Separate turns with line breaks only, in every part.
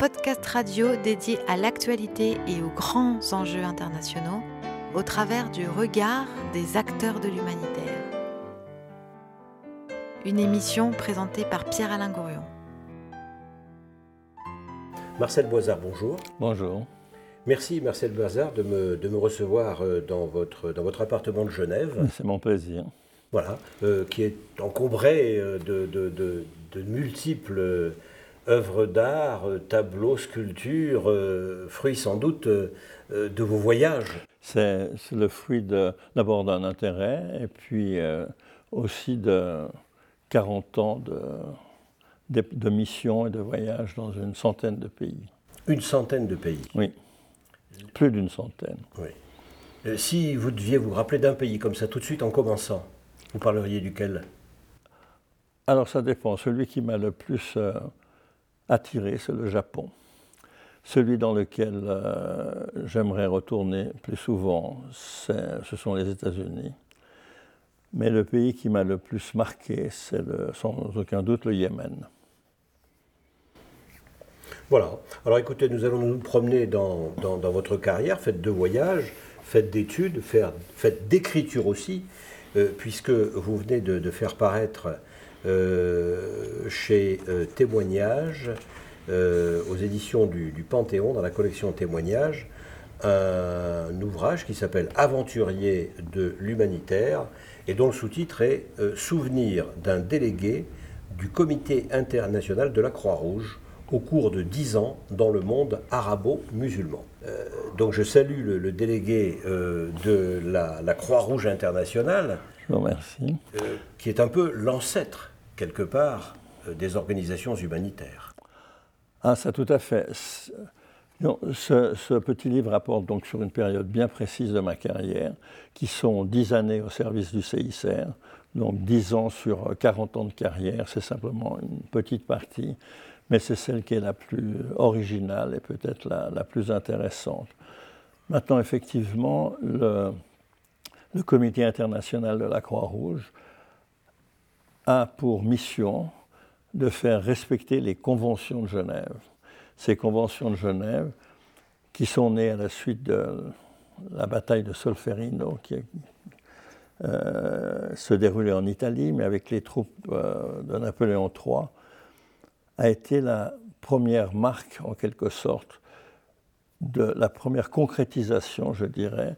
Podcast radio dédié à l'actualité et aux grands enjeux internationaux au travers du regard des acteurs de l'humanitaire. Une émission présentée par Pierre-Alain Gourion.
Marcel Boisard, bonjour.
Bonjour.
Merci Marcel Boisard de me, de me recevoir euh, dans votre, dans votre appartement de Genève.
C'est mon plaisir.
Voilà, euh, qui est encombré euh, de, de, de, de multiples œuvres d'art, tableaux, sculptures, fruits sans doute de vos voyages.
C'est le fruit d'abord d'un intérêt et puis aussi de 40 ans de, de missions et de voyages dans une centaine de pays.
Une centaine de pays
Oui, plus d'une centaine.
Oui. si vous deviez vous rappeler d'un pays comme ça tout de suite en commençant, vous parleriez duquel?
Alors ça dépend. Celui qui m'a le plus euh, attiré, c'est le Japon. Celui dans lequel euh, j'aimerais retourner plus souvent, ce sont les États-Unis. Mais le pays qui m'a le plus marqué, c'est sans aucun doute le Yémen.
Voilà. Alors écoutez, nous allons nous promener dans, dans, votre carrière. Faites de voyages, faites d'études, faites d'écriture aussi, euh, puisque vous venez de, faire paraître chez euh, Témoignages, aux éditions du, du, Panthéon, dans la collection Témoignages, un ouvrage qui s'appelle Aventurier de l'humanitaire et dont le sous-titre est Souvenir d'un délégué du Comité international de la Croix-Rouge au cours de dix ans dans le monde arabo-musulman. Euh, donc je salue le, délégué euh, de la, Croix-Rouge internationale,
je vous remercie.
Euh, qui est un peu l'ancêtre, quelque part, des organisations humanitaires.
Ah, ça tout à fait. ce, ce, petit livre rapporte donc sur une période bien précise de ma carrière, qui sont dix années au service du CICR, donc dix ans sur 40 ans de carrière, c'est simplement une petite partie mais c'est celle qui est la plus originale et peut-être la, plus intéressante. Maintenant, effectivement, le Comité international de la Croix-Rouge a pour mission de faire respecter les conventions de Genève. Ces conventions de Genève, qui sont nées à la suite de la bataille de Solferino, qui euh, se déroulait en Italie, mais avec les troupes euh, de Napoléon III, a été la première marque, en quelque sorte, de la première concrétisation, je dirais,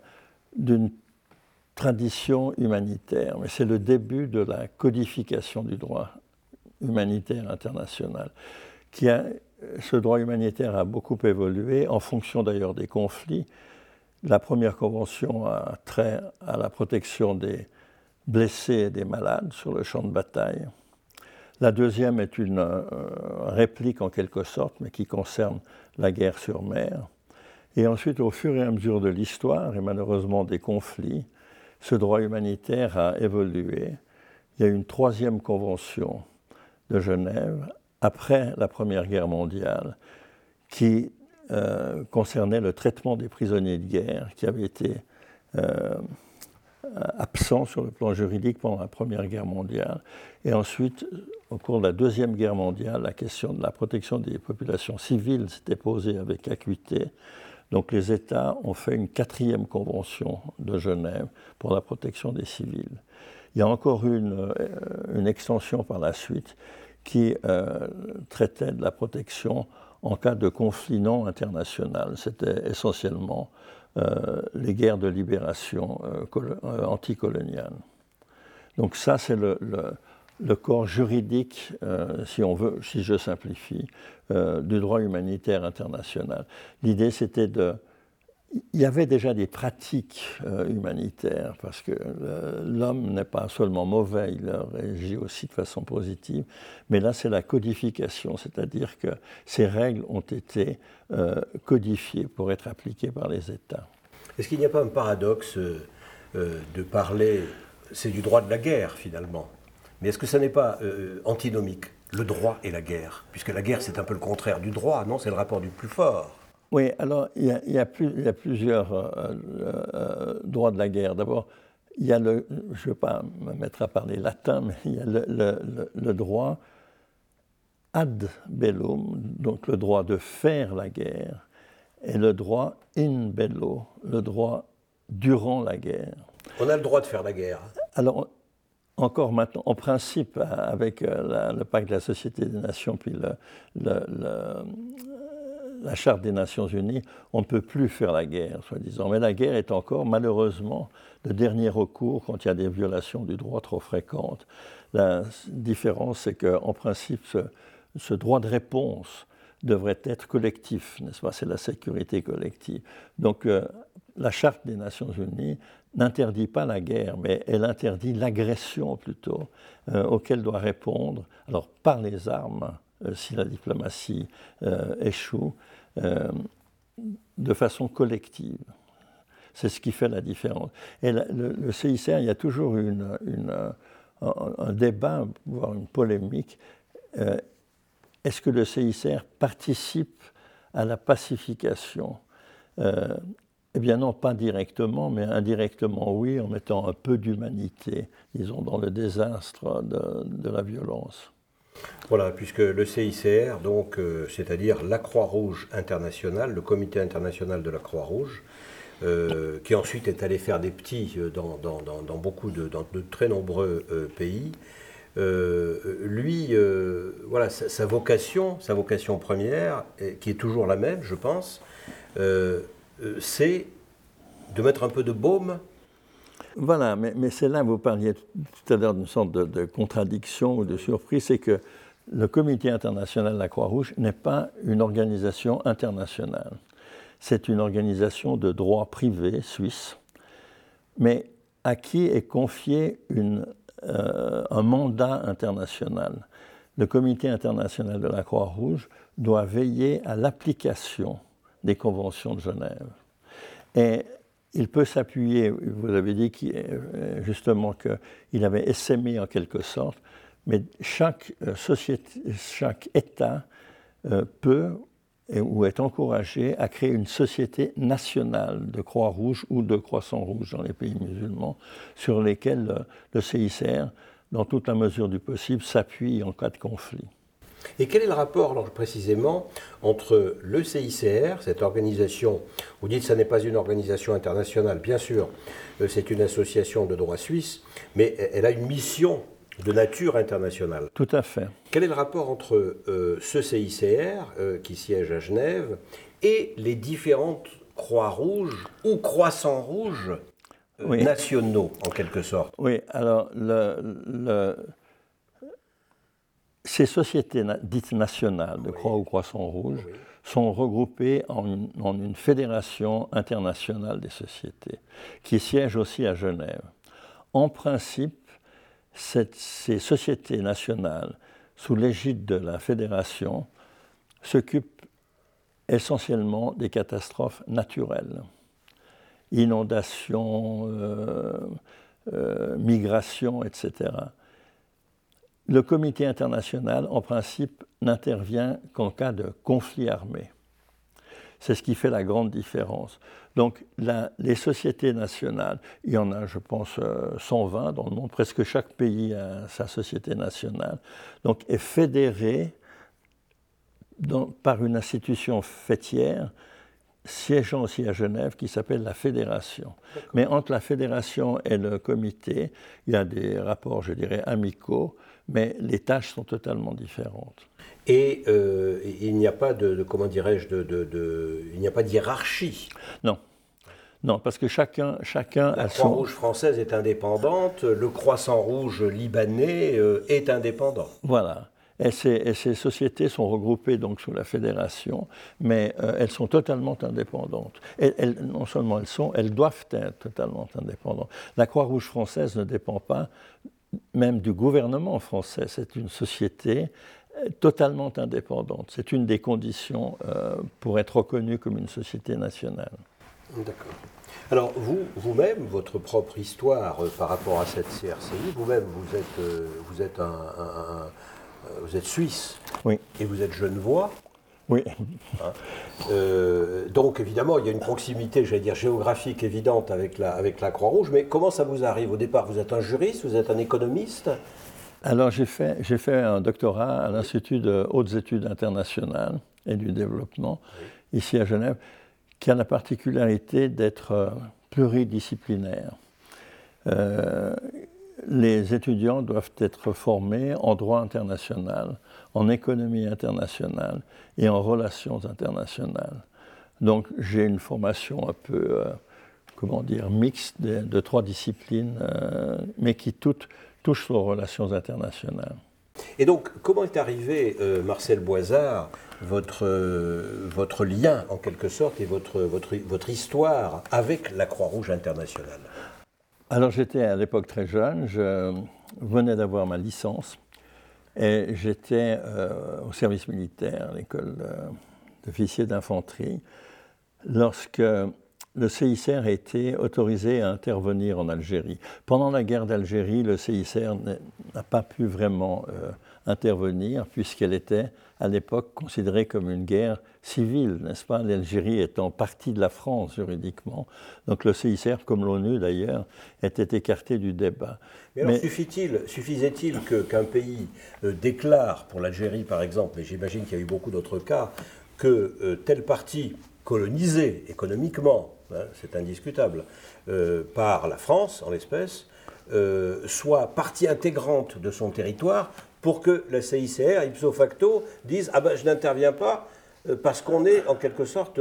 d'une tradition humanitaire. Mais c'est le début de la codification du droit humanitaire international. Qui ce droit humanitaire a beaucoup évolué, en fonction d'ailleurs des conflits. La première convention a trait à la protection des blessés et des malades sur le champ de bataille. La deuxième est une euh, réplique en quelque sorte, mais qui concerne la guerre sur mer. Et ensuite, au fur et à mesure de l'histoire et malheureusement des conflits, ce droit humanitaire a évolué. Il y a une troisième convention de Genève après la Première Guerre mondiale qui euh, concernait le traitement des prisonniers de guerre qui avaient été euh, absents sur le plan juridique pendant la Première Guerre mondiale. Et ensuite, au cours de la Deuxième Guerre mondiale, la question de la protection des populations civiles s'était posée avec acuité. Donc les États ont fait une quatrième convention de Genève pour la protection des civils. Il y a encore une, euh, extension par la suite qui euh, traitait de la protection en cas de conflit non international. C'était essentiellement euh, les guerres de libération anticoloniales. Donc ça, c'est le corps juridique, euh, si on veut, si je simplifie, euh, du droit humanitaire international. L'idée, c'était de... Il y avait déjà des pratiques euh, humanitaires, parce que l'homme n'est pas seulement mauvais, il réagit aussi de façon positive, mais là, c'est la codification, c'est-à-dire que ces règles ont été codifiées pour être appliquées par les États.
Est-ce qu'il n'y a pas un paradoxe de parler, c'est du droit de la guerre finalement? Mais est-ce que ça n'est pas euh, antinomique, le droit et la guerre? Puisque la guerre, c'est un peu le contraire du droit, non? C'est le rapport du plus fort.
Oui, alors il y a, plusieurs euh, euh, droits de la guerre. D'abord, il y a le, je ne vais pas me mettre à parler latin, mais il y a le, droit ad bellum, donc le droit de faire la guerre, et le droit in bello, le droit durant la guerre.
On a le droit de faire la guerre.
Alors, encore maintenant, en principe, avec euh, le pacte de la Société des Nations, puis la Charte des Nations Unies, on ne peut plus faire la guerre, soi-disant. Mais la guerre est encore, malheureusement, le dernier recours quand il y a des violations du droit trop fréquentes. La différence, c'est qu'en principe, ce, droit de réponse devrait être collectif, n'est-ce pas? C'est la sécurité collective. Donc, euh, la Charte des Nations Unies n'interdit pas la guerre, mais elle interdit l'agression plutôt, euh, auquel doit répondre, alors par les armes, euh, si la diplomatie euh, échoue, de façon collective. C'est ce qui fait la différence. Et le, CICR, il y a toujours une, un, débat, voire une polémique. Est-ce que le CICR participe à la pacification eh bien non, pas directement, mais indirectement oui, en mettant un peu d'humanité, disons, dans le désastre de, la violence.
Voilà, puisque le CICR, donc, euh, c'est-à-dire la Croix-Rouge internationale, le Comité international de la Croix-Rouge, euh, qui ensuite est allé faire des petits euh, dans, beaucoup de, très nombreux pays, lui, voilà, sa, vocation, sa vocation première, qui est toujours la même, je pense, c'est de mettre un peu de baume
voilà, mais, c'est là, vous parliez tout à l'heure d'une sorte de, contradiction ou de surprise, c'est que le Comité international de la Croix-Rouge n'est pas une organisation internationale. C'est une organisation de droit privé suisse, mais à qui est confié euh, un mandat international. Le Comité international de la Croix-Rouge doit veiller à l'application des conventions de Genève. Et il peut s'appuyer, vous avez dit euh, justement qu'il avait essaimé en quelque sorte, mais chaque, euh, société, chaque État euh, peut ou est encouragé à créer une société nationale de Croix-Rouge ou de Croissant-Rouge dans les pays musulmans, sur lesquels le CICR, dans toute la mesure du possible, s'appuie en cas de conflit.
Et quel est le rapport, alors, précisément, entre le CICR, cette organisation, vous dites que ce n'est pas une organisation internationale, bien sûr, euh, c'est une association de droit suisse, mais elle a une mission de nature internationale.
Tout à fait.
Quel est le rapport entre euh, ce CICR, euh, qui siège à Genève, et les différentes croix rouges ou croissants rouges nationaux, en quelque sorte?
Oui, alors le ces sociétés dites nationales de Croix ou Croissant Rouge sont regroupées en une, fédération internationale des sociétés qui siège aussi à Genève. En principe, ces sociétés nationales, sous l'égide de la fédération, s'occupent essentiellement des catastrophes naturelles, inondations, euh, euh, migrations, etc le comité international, en principe, n'intervient qu'en cas de conflit armé. C'est ce qui fait la grande différence. Donc les sociétés nationales, il y en a, je pense, 120 euh, dans le monde, presque chaque pays a sa société nationale, donc est fédérée par une institution fêtière siégeant aussi à Genève qui s'appelle la fédération. Mais entre la fédération et le comité, il y a des rapports, je dirais, amicaux mais les tâches sont totalement différentes.
Et euh, il n'y a pas de, comment dirais-je, de, il n'y a pas de hiérarchie.
Non. Non, parce que chacun, chacun
La Croix-Rouge française est indépendante, le Croissant Rouge libanais euh, est indépendant.
Voilà. Et ces, ces, sociétés sont regroupées donc sous la fédération, mais euh, elles sont totalement indépendantes. elles, non seulement elles sont, elles doivent être totalement indépendantes. La Croix-Rouge française ne dépend pas même du gouvernement français. C'est une société euh, totalement indépendante. C'est une des conditions euh, pour être reconnue comme une société nationale.
D'accord. Alors vous, vous-même, votre propre histoire euh, par rapport à cette CRCI, vous-même, vous êtes, vous êtes un, vous êtes suisse
oui.
et vous êtes genevois.
Oui.
Hein. Euh, donc évidemment, il y a une proximité, j'allais dire, géographique évidente avec la, avec la Croix-Rouge, mais comment ça vous arrive? Au départ, vous êtes un juriste, vous êtes un économiste?
Alors j'ai fait, fait un doctorat à l'Institut de hautes études internationales et du développement, ici à Genève, qui a la particularité d'être euh, pluridisciplinaire. Euh, les étudiants doivent être formés en droit international, en économie internationale et en relations internationales. Donc j'ai une formation un peu, euh, comment dire, mixte de, trois disciplines, euh, mais qui toutes touchent aux relations internationales.
Et donc, comment est arrivé, euh, Marcel Boisard, votre, votre lien en quelque sorte et votre, votre, votre histoire avec la Croix-Rouge internationale?
Alors j'étais à l'époque très jeune, je venais d'avoir ma licence et j'étais au service militaire, à l'école d'officier d'infanterie lorsque le CICR a été autorisé à intervenir en Algérie. Pendant la guerre d'Algérie, le CICR n'a pas pu vraiment euh, intervenir puisqu'elle était à l'époque considérée comme une guerre civile, n'est-ce pas? L'Algérie étant partie de la France juridiquement. Donc le CICR, comme l'ONU d'ailleurs, était écarté du débat.
Mais alors suffisait-il qu'un pays euh, déclare, pour l'Algérie par exemple, et j'imagine qu'il y a eu beaucoup d'autres cas, que euh, telle partie colonisé économiquement, hein, c'est indiscutable, euh, par la France en l'espèce, euh, soit partie intégrante de son territoire pour que la CICR, ipso facto, dise Ah ben je n'interviens pas euh, parce qu'on est en quelque sorte,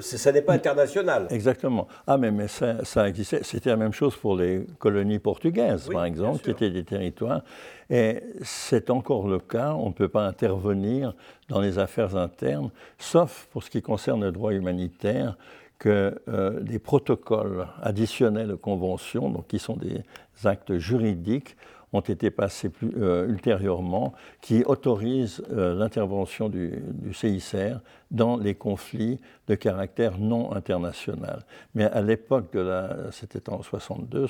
ça n'est pas international.
Exactement. Ah mais, mais ça, ça existait, c'était la même chose pour les colonies portugaises, par exemple, qui étaient des territoires. Et c'est encore le cas, on ne peut pas intervenir dans les affaires internes, sauf pour ce qui concerne le droit humanitaire, que euh, des protocoles additionnels aux conventions, donc qui sont des actes juridiques, ont été passés euh, ultérieurement, qui autorisent euh, l'intervention du, du, CICR dans les conflits de caractère non international. Mais à l'époque de la, c'était en 62,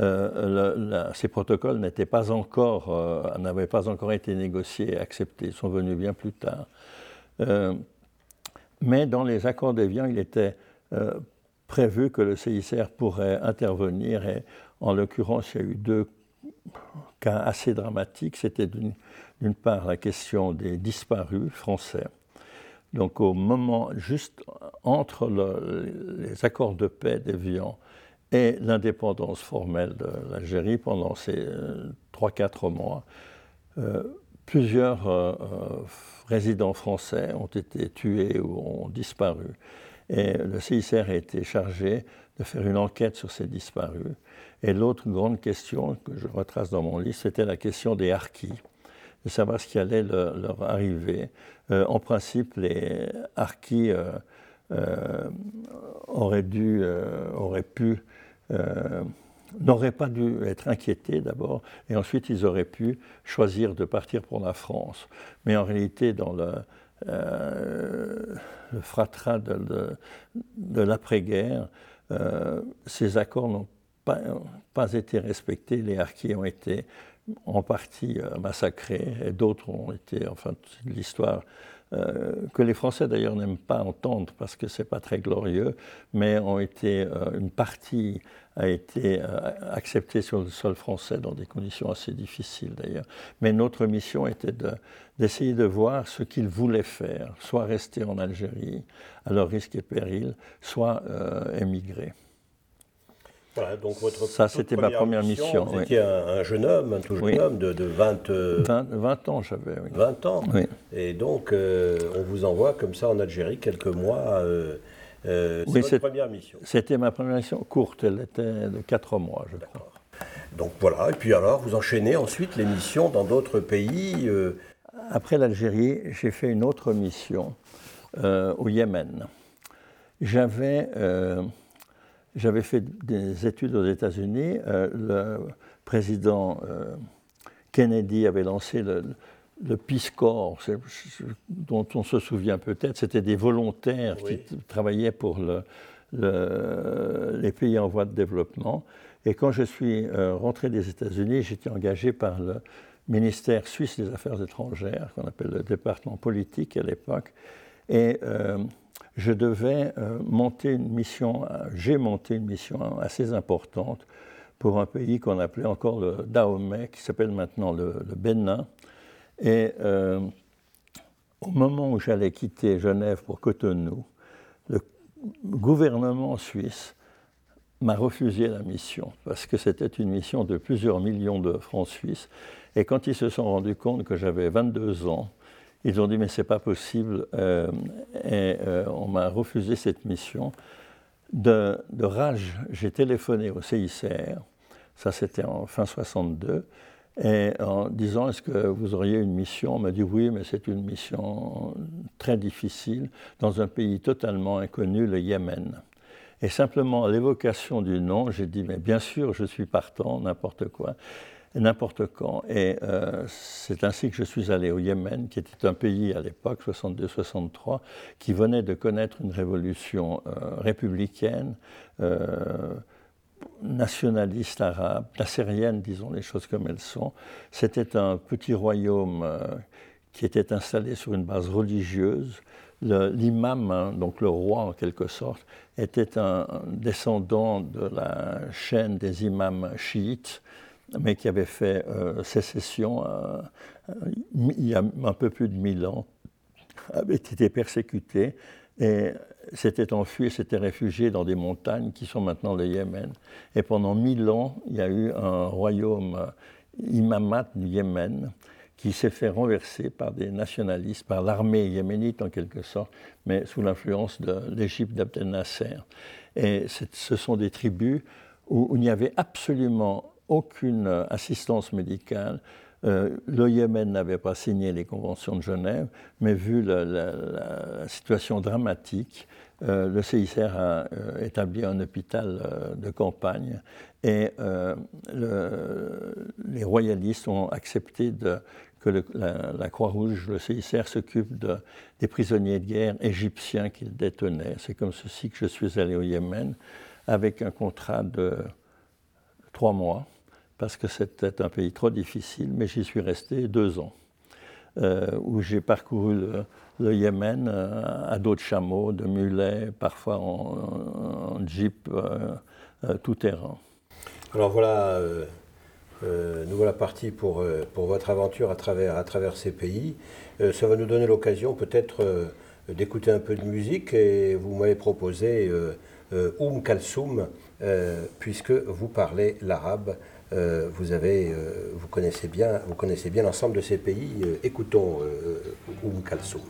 euh, ces protocoles n'étaient pas encore, n'avaient pas encore été négociés et acceptés, ils sont venus bien plus tard. mais dans les accords d'Évian, il était prévu que le CICR pourrait intervenir et en l'occurrence, il y a eu deux cas assez dramatique, c'était d'une part la question des disparus français. Donc au moment, juste entre les accords de paix d'Évian et l'indépendance formelle de l'Algérie pendant ces 3-4 mois, euh, plusieurs euh, euh, résidents français ont été tués ou ont disparu. Et le CICR a été chargé de faire une enquête sur ces disparus. Et l'autre grande question que je retrace dans mon livre, c'était la question des harkis, de savoir ce qui allait leur arriver. Euh, en principe, les harkis euh, euh, auraient dû, auraient pu, n'auraient pas dû être inquiétés d'abord, et ensuite ils auraient pu choisir de partir pour la France. Mais en réalité, dans le, le fratras de, de l'après-guerre, ces accords n'ont pas, été respectés. Les harkis ont été en partie euh, massacrés et d'autres ont été, enfin, l'histoire euh, que les Français d'ailleurs n'aiment pas entendre parce que c'est pas très glorieux, mais ont été, euh, une partie a été acceptée sur le sol français dans des conditions assez difficiles d'ailleurs. Mais notre mission était d'essayer de, voir ce qu'ils voulaient faire, soit rester en Algérie à leur risque et péril, soit émigrer.
Voilà, donc votre
Ça, c'était ma première mission.
Vous étiez un, jeune homme, un tout jeune homme de, 20,
20, ans, j'avais.
20 ans. Et donc, euh, on vous envoie comme ça en Algérie quelques mois. Euh, euh, c'est votre première mission.
C'était ma première mission courte, elle était de 4 mois, je crois.
Donc voilà, et puis alors, vous enchaînez ensuite les missions dans d'autres pays.
Après l'Algérie, j'ai fait une autre mission au Yémen. J'avais j'avais fait des études aux États-Unis. Euh, le président euh, Kennedy avait lancé le, Peace Corps, dont on se souvient peut-être. C'était des volontaires qui travaillaient pour les pays en voie de développement. Et quand je suis euh, rentré des États-Unis, j'étais engagé par le ministère suisse des Affaires étrangères, qu'on appelle le département politique à l'époque. Et je devais euh, monter une mission, j'ai monté une mission assez importante pour un pays qu'on appelait encore le Dahomey, qui s'appelle maintenant le, Bénin. Et euh, au moment où j'allais quitter Genève pour Cotonou, le gouvernement suisse m'a refusé la mission, parce que c'était une mission de plusieurs millions de francs suisses. Et quand ils se sont rendus compte que j'avais 22 ans, ils ont dit mais c'est pas possible euh, et euh, on m'a refusé cette mission. De, rage, j'ai téléphoné au CICR, ça c'était en fin 62, et en disant est-ce que vous auriez une mission? On m'a dit oui, mais c'est une mission très difficile dans un pays totalement inconnu, le Yémen. Et simplement à l'évocation du nom, j'ai dit mais bien sûr, je suis partant, n'importe quoi n'importe quand. Et euh, c'est ainsi que je suis allé au Yémen, qui était un pays à l'époque, 62-63, qui venait de connaître une révolution euh, républicaine, euh, nationaliste arabe, nassérienne, disons les choses comme elles sont. C'était un petit royaume qui était installé sur une base religieuse. L'imam, hein, donc le roi en quelque sorte, était un descendant de la chaîne des imams chiites mais qui avait fait euh, sécession euh, il y a un peu plus de mille ans, avait été persécuté et s'était enfui et s'était réfugié dans des montagnes qui sont maintenant le Yémen. Et pendant mille ans, il y a eu un royaume euh, imamat du Yémen qui s'est fait renverser par des nationalistes, par l'armée yéménite en quelque sorte, mais sous l'influence de l'Égypte d'Abdel Nasser. Et ce sont des tribus où il n'y avait absolument aucune assistance médicale. Euh, le Yémen n'avait pas signé les conventions de Genève, mais vu la, situation dramatique, euh, le CICR a euh, établi un hôpital de campagne et les royalistes ont accepté que la, Croix-Rouge, le CICR, s'occupe des prisonniers de guerre égyptiens qu'ils détenaient. C'est comme ceci que je suis allé au Yémen avec un contrat de trois mois parce que c'était un pays trop difficile, mais j'y suis resté deux ans, euh, où j'ai parcouru le, Yémen euh, à dos de chameau, de mulets, parfois en, jeep, euh, tout terrain.
Alors voilà, nous voilà partis pour, pour votre aventure à travers, à travers ces pays. ça va nous donner l'occasion peut-être d'écouter un peu de musique et vous m'avez proposé Oum Kalsoum, puisque vous parlez l'arabe. Euh, vous, avez, euh, vous connaissez bien, bien l'ensemble de ces pays. Euh, écoutons Oum Kalsoum.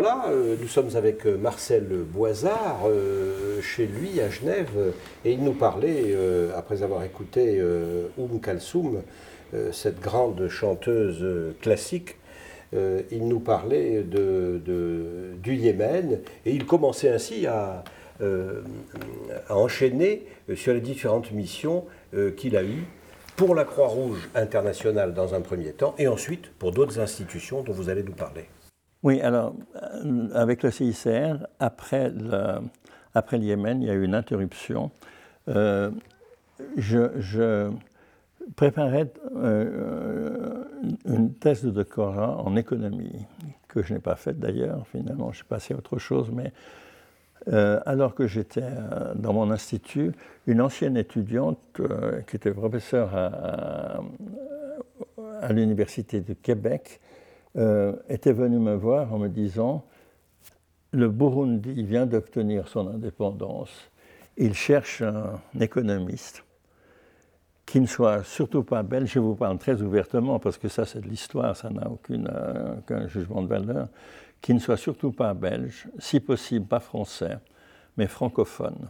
Voilà, euh, nous sommes avec euh, Marcel Boisard chez lui à Genève et il nous parlait, après avoir écouté Oum Kalsoum, cette grande chanteuse classique, il nous parlait du Yémen et il commençait ainsi à enchaîner sur les différentes missions qu'il a eues pour la Croix-Rouge internationale dans un premier temps et ensuite pour d'autres institutions dont vous allez nous parler.
Oui, alors, euh, avec le CICR, après le, Yémen, il y a eu une interruption. Euh, je, préparais euh, une thèse de doctorat en économie, que je n'ai pas faite d'ailleurs, finalement, je suis passé à autre chose, mais alors que j'étais dans mon institut, une ancienne étudiante qui était professeure à, à l'Université de Québec euh, était venu me voir en me disant le Burundi vient d'obtenir son indépendance. Il cherche un économiste qui ne soit surtout pas belge. Je vous parle très ouvertement parce que ça, c'est de l'histoire, ça n'a euh, aucun jugement de valeur. Qui ne soit surtout pas belge, si possible pas français, mais francophone.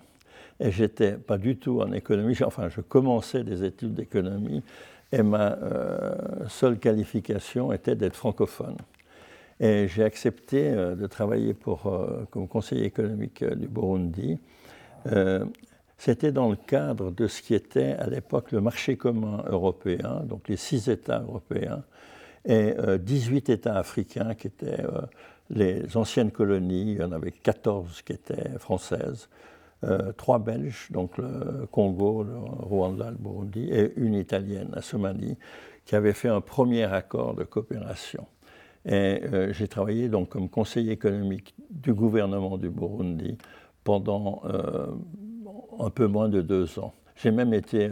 Et j'étais pas du tout en économie, enfin, je commençais des études d'économie, et ma euh, seule qualification était d'être francophone. Et j'ai accepté euh, de travailler pour, euh, comme conseiller économique du Burundi. C'était dans le cadre de ce qui était à l'époque le marché commun européen, donc les six États européens, et 18 États africains qui étaient les anciennes colonies, il y en avait 14 qui étaient françaises, euh, trois Belges, donc le Congo, le Rwanda, le Burundi, et une Italienne, la Somalie, qui avait fait un premier accord de coopération. Et euh, j'ai travaillé donc comme conseiller économique du gouvernement du Burundi pendant euh, un peu moins de deux ans. J'ai même été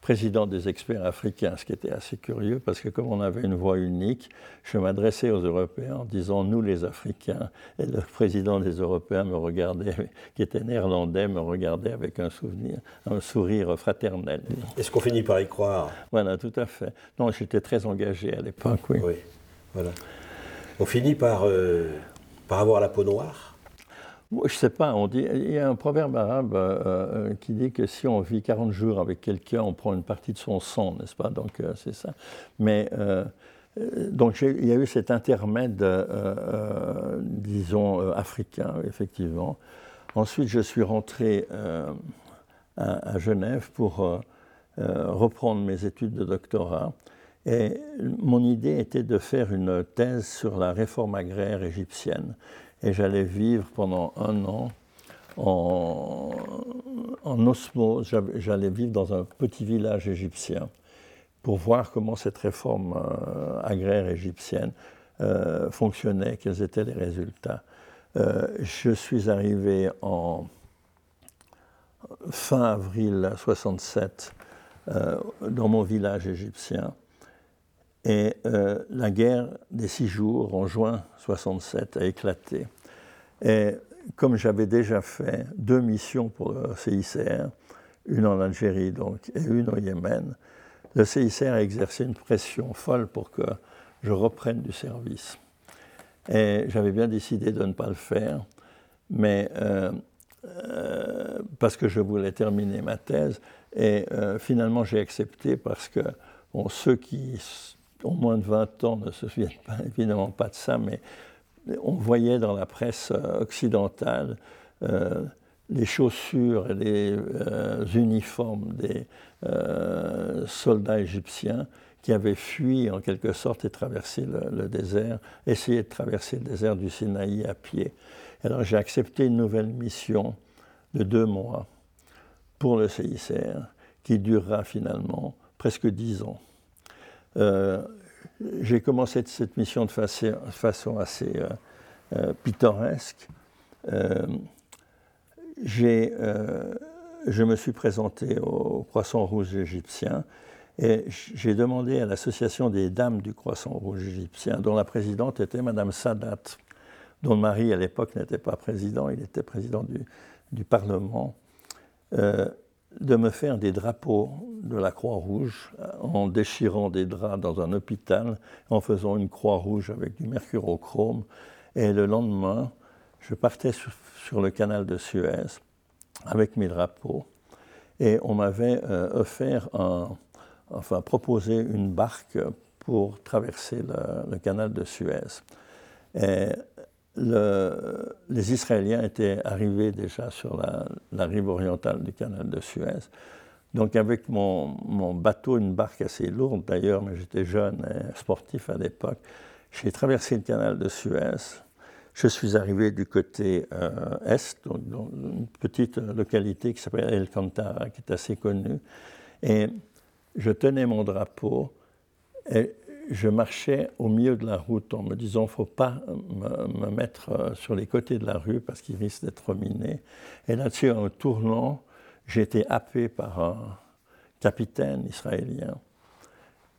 président des experts africains, ce qui était assez curieux parce que comme on avait une voix unique, je m'adressais aux Européens en disant nous les Africains, et le président des Européens me regardait, qui était néerlandais, me regardait avec un souvenir, un sourire fraternel.
Est-ce qu'on finit par y croire?
Voilà, tout à fait. Non, j'étais très engagé à l'époque, oui.
Oui, voilà. On finit par, euh, par avoir la peau noire?
Je ne sais pas, on dit, il y a un proverbe arabe euh, euh, qui dit que si on vit 40 jours avec quelqu'un, on prend une partie de son sang, n'est-ce pas? Donc euh, c'est ça. Mais donc il y a eu cet intermède, disons, africain, effectivement. Ensuite, je suis rentré à, à, Genève pour reprendre mes études de doctorat. Et mon idée était de faire une thèse sur la réforme agraire égyptienne et j'allais vivre pendant un an en, en osmose. J'allais vivre dans un petit village égyptien pour voir comment cette réforme euh, agraire égyptienne euh, fonctionnait, quels étaient les résultats. Euh, je suis arrivé en fin avril 67 dans mon village égyptien et euh, la guerre des six jours en juin 67 a éclaté. Et comme j'avais déjà fait deux missions pour le CICR, une en Algérie donc, et une au Yémen, le CICR a exercé une pression folle pour que je reprenne du service. Et j'avais bien décidé de ne pas le faire, mais euh, euh, parce que je voulais terminer ma thèse. Et finalement, j'ai accepté parce que ceux qui ont moins de 20 ans ne se souviennent évidemment pas de ça, mais on voyait dans la presse euh, occidentale euh, les chaussures et les euh, uniformes des soldats égyptiens qui avaient fui en quelque sorte et traversé le, désert, essayé de traverser le désert du Sinaï à pied. Alors j'ai accepté une nouvelle mission de deux mois pour le CICR qui durera finalement presque dix ans. Euh, j'ai commencé cette mission de façon assez euh, euh, pittoresque. je me suis présenté au Croissant Rouge égyptien et j'ai demandé à l'Association des Dames du Croissant Rouge égyptien, dont la présidente était Madame Sadat, dont le mari à l'époque n'était pas président, il était président du, du Parlement de me faire des drapeaux de la Croix-Rouge en déchirant des draps dans un hôpital, en faisant une croix rouge avec du mercurochrome. Et le lendemain, je partais sur, le canal de Suez avec mes drapeaux. Et on m'avait euh, offert, enfin proposé une barque pour traverser le, canal de Suez. Et les Israéliens étaient arrivés déjà sur la, rive orientale du canal de Suez. Donc avec mon, bateau, une barque assez lourde d'ailleurs, mais j'étais jeune et sportif à l'époque, j'ai traversé le canal de Suez. Je suis arrivé du côté euh, est, dans une petite localité qui s'appelle El Cantara, qui est assez connue. Et je tenais mon drapeau et je marchais au milieu de la route en me disant il ne faut pas me, mettre euh, sur les côtés de la rue parce qu'il risque d'être miné. Et là-dessus, en tournant, j'ai été happé par un capitaine israélien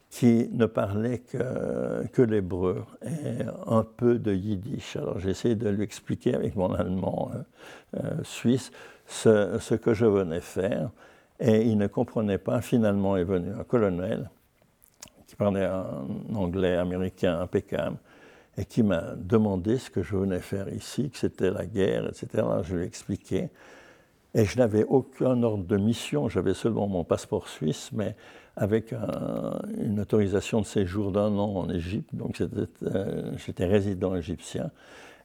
qui ne parlait que, que l'hébreu et un peu de yiddish. Alors j'ai essayé de lui expliquer avec mon allemand euh, euh, suisse ce, que je venais faire et il ne comprenait pas. Finalement est venu un colonel qui parlait un anglais américain impeccable et qui m'a demandé ce que je venais faire ici, que c'était la guerre, etc. Alors, je lui ai expliqué. Et je n'avais aucun ordre de mission, j'avais seulement mon passeport suisse, mais avec une autorisation de séjour d'un an en Égypte, donc euh, j'étais résident égyptien.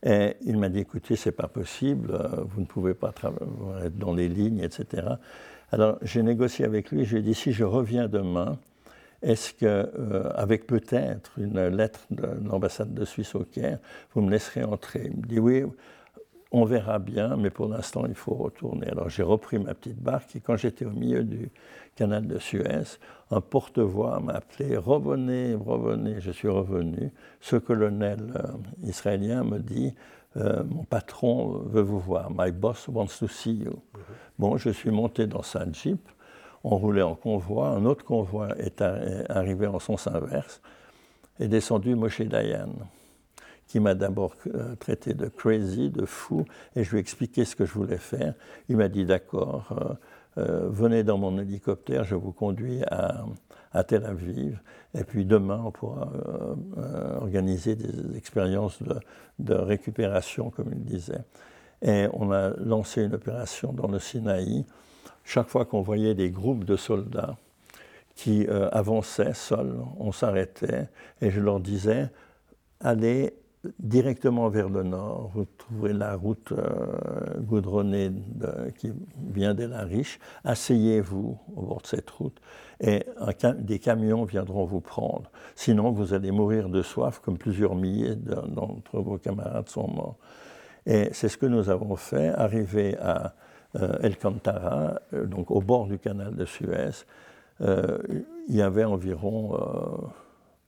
Et il m'a dit, écoutez, c'est pas possible, euh, vous ne pouvez pas être dans les lignes, etc. Alors j'ai négocié avec lui, je lui ai dit, si je reviens demain, est-ce que, euh, avec peut-être une lettre de l'ambassade de Suisse au Caire, vous me laisserez entrer? Il me dit, oui, on verra bien, mais pour l'instant, il faut retourner. Alors j'ai repris ma petite barque et quand j'étais au milieu du canal de Suez, un porte-voix m'a appelé Revenez, revenez. Je suis revenu. Ce colonel euh, israélien me dit euh, Mon patron veut vous voir. My boss wants to see you. Mhm. Bon, je suis monté dans sa jeep. On roulait en convoi. Un autre convoi est, arrivé en sens inverse et descendu Moshe Dayan qui m'a d'abord euh, traité de crazy, de fou, et je lui ai expliqué ce que je voulais faire. Il m'a dit d'accord, euh, euh, venez dans mon hélicoptère, je vous conduis à, Tel Aviv, et puis demain on pourra organiser des expériences de, de, récupération, comme il disait. Et on a lancé une opération dans le Sinaï. Chaque fois qu'on voyait des groupes de soldats qui avançaient seuls, on s'arrêtait et je leur disais allez directement vers le nord, vous trouverez la route euh, goudronnée qui vient de la Riche. Asseyez-vous au bord de cette route et des camions viendront vous prendre. Sinon, vous allez mourir de soif comme plusieurs milliers d'entre vos camarades sont morts. Et c'est ce que nous avons fait, arrivé à euh, El Cantara, euh, donc au bord du canal de Suez. il y avait environ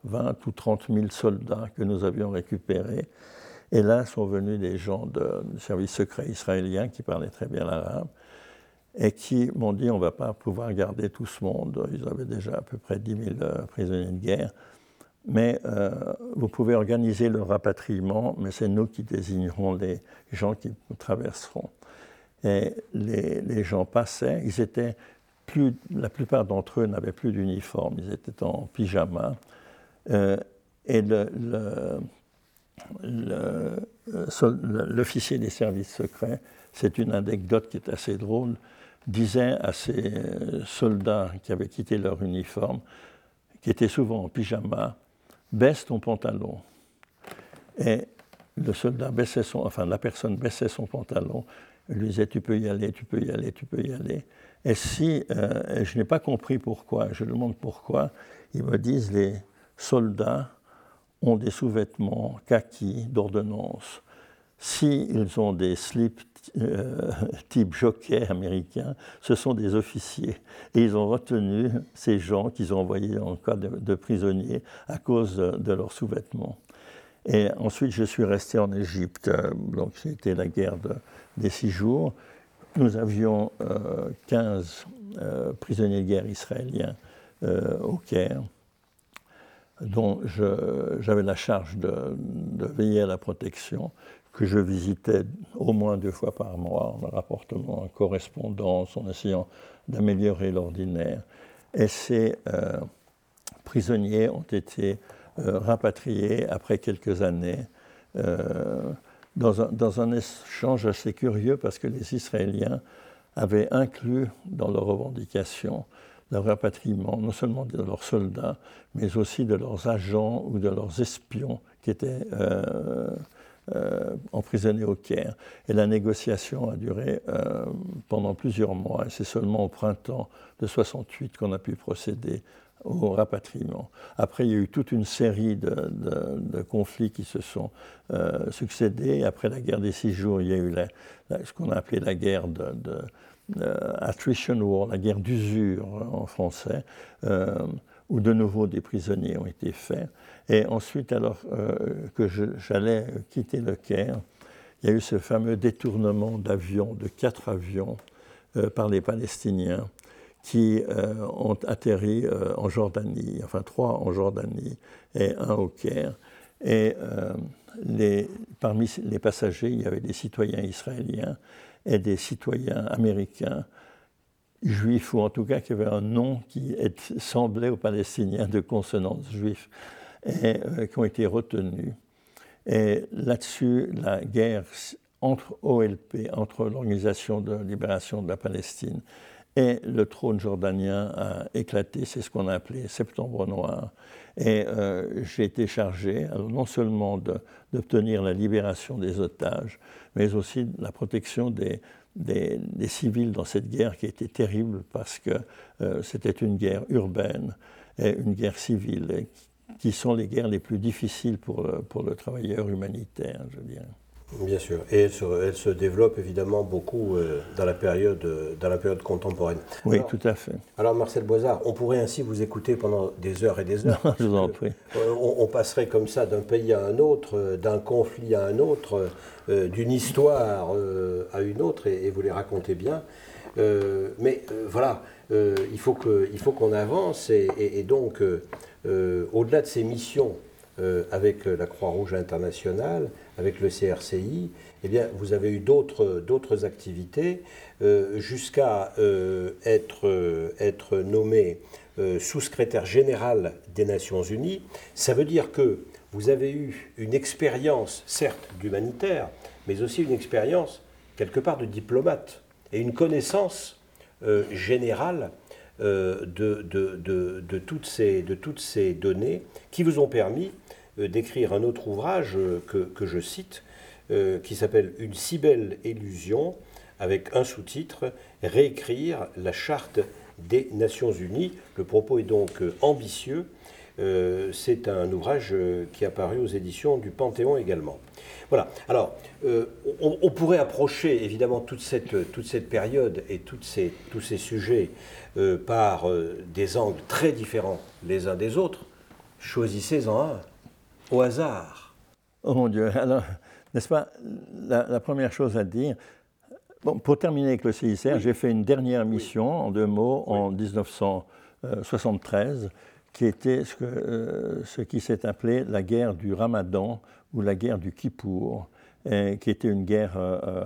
20 ou 30 000 soldats que nous avions récupérés. Et là sont venus des gens du service secret israélien qui parlaient très bien l'arabe et qui m'ont dit on ne va pas pouvoir garder tout ce monde. Ils avaient déjà à peu près 10 000 euh, prisonniers de guerre. Mais euh, vous pouvez organiser le rapatriement, mais c'est nous qui désignerons les gens qui traverseront. Et les, les gens passaient, ils étaient plus, la plupart d'entre eux n'avaient plus d'uniforme, ils étaient en pyjama. Euh, et euh, l'officier des services secrets, c'est une anecdote qui est assez drôle, disait à ces soldats qui avaient quitté leur uniforme, qui étaient souvent en pyjama, baisse ton pantalon. Et le soldat baissait son, enfin la personne baissait son pantalon, lui disait tu peux y aller, tu peux y aller, tu peux y aller. Et si, euh, je n'ai pas compris pourquoi, je demande pourquoi, ils me disent les, soldats ont des sous-vêtements kaki d'ordonnance. S'ils ont des slips euh, type jockey américain, ce sont des officiers. Et ils ont retenu ces gens qu'ils ont envoyés en cas de, prisonniers à cause de, leurs sous-vêtements. Et ensuite, je suis resté en Égypte. Donc, c'était la guerre des six jours. Nous avions 15 euh, euh, prisonniers de guerre israéliens au Caire dont j'avais la charge de, veiller à la protection, que je visitais au moins deux fois par mois en rapportant en correspondance, en essayant d'améliorer l'ordinaire. Et ces euh, prisonniers ont été euh, rapatriés après quelques années un, dans un échange assez curieux parce que les Israéliens avaient inclus dans leurs revendications le rapatriement non seulement de leurs soldats, mais aussi de leurs agents ou de leurs espions qui étaient euh, euh, emprisonnés au Caire. Et la négociation a duré euh, pendant plusieurs mois. Et c'est seulement au printemps de 68 qu'on a pu procéder au rapatriement. Après, il y a eu toute une série de, conflits qui se sont succédés. Après la guerre des six jours, il y a eu ce qu'on a appelé la guerre de, attrition war, la guerre d'usure en français, où de nouveau des prisonniers ont été faits. Et ensuite, alors euh, que j'allais quitter le Caire, il y a eu ce fameux détournement d'avions, de quatre avions, euh, par les Palestiniens qui euh, ont atterri en Jordanie, enfin trois en Jordanie et un au Caire. Et parmi les passagers, il y avait des citoyens israéliens et des citoyens américains juifs, ou en tout cas qui avaient un nom qui semblait aux Palestiniens de consonance juive et euh, qui ont été retenus. Et là-dessus, la guerre entre OLP, entre l'Organisation de libération de la Palestine et le trône jordanien a éclaté, c'est ce qu'on a appelé Septembre noir. Et euh, j'ai été chargé non seulement d'obtenir la libération des otages, mais aussi la protection des, des, civils dans cette guerre qui était terrible parce que euh, c'était une guerre urbaine et une guerre civile qui sont les guerres les plus difficiles pour le, pour le travailleur humanitaire, je dirais.
Bien sûr, et elle se, se développe évidemment beaucoup euh, dans, la période, euh, dans la période contemporaine.
Oui, tout à fait.
Alors Marcel Boisard, on pourrait ainsi vous écouter pendant des heures et des heures.
je vous en prie.
Euh, on, passerait comme ça d'un pays à un autre, d'un conflit à un autre, d'une histoire à une autre, et, vous les racontez bien. mais voilà, il faut qu'on avance, et, et donc au-delà de ces missions euh, avec la Croix-Rouge internationale, avec le CRCI, eh bien, vous avez eu d'autres activités euh, jusqu'à être, être nommé sous-secrétaire général des Nations Unies. Ça veut dire que vous avez eu une expérience, certes d'humanitaire, mais aussi une expérience quelque part de diplomate et une connaissance générale euh, de, de, toutes ces, de toutes ces données qui vous ont permis euh, d'écrire un autre ouvrage euh, que, je cite, qui s'appelle Une si belle illusion, avec un sous-titre, Réécrire la charte des Nations Unies. Le propos est donc ambitieux. C'est un ouvrage qui est apparu aux éditions du Panthéon également. Voilà. Alors, on, pourrait approcher évidemment toute cette, toute cette période et toutes ces, tous ces sujets euh, par euh, des angles très différents les uns des autres, choisissez-en un, au hasard.
Oh mon Dieu, alors, n'est-ce pas, la, première chose à dire, bon, pour terminer avec le CICR, j'ai fait une dernière mission, en deux mots, en 1973, qui était ce, que, euh, ce qui s'est appelé la guerre du Ramadan ou la guerre du Kippour, qui était une guerre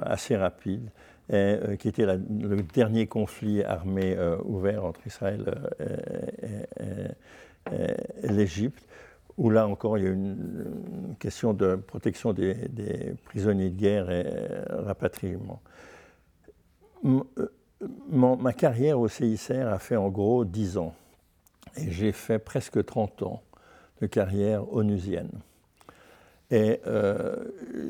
assez rapide euh, qui était le dernier conflit armé euh, ouvert entre Israël euh, et, l'Égypte, où là encore il y a une, question de protection des, prisonniers de guerre et rapatriement. ma carrière au CICR a fait en gros 10 ans, et j'ai fait presque 30 ans de carrière onusienne. Et euh,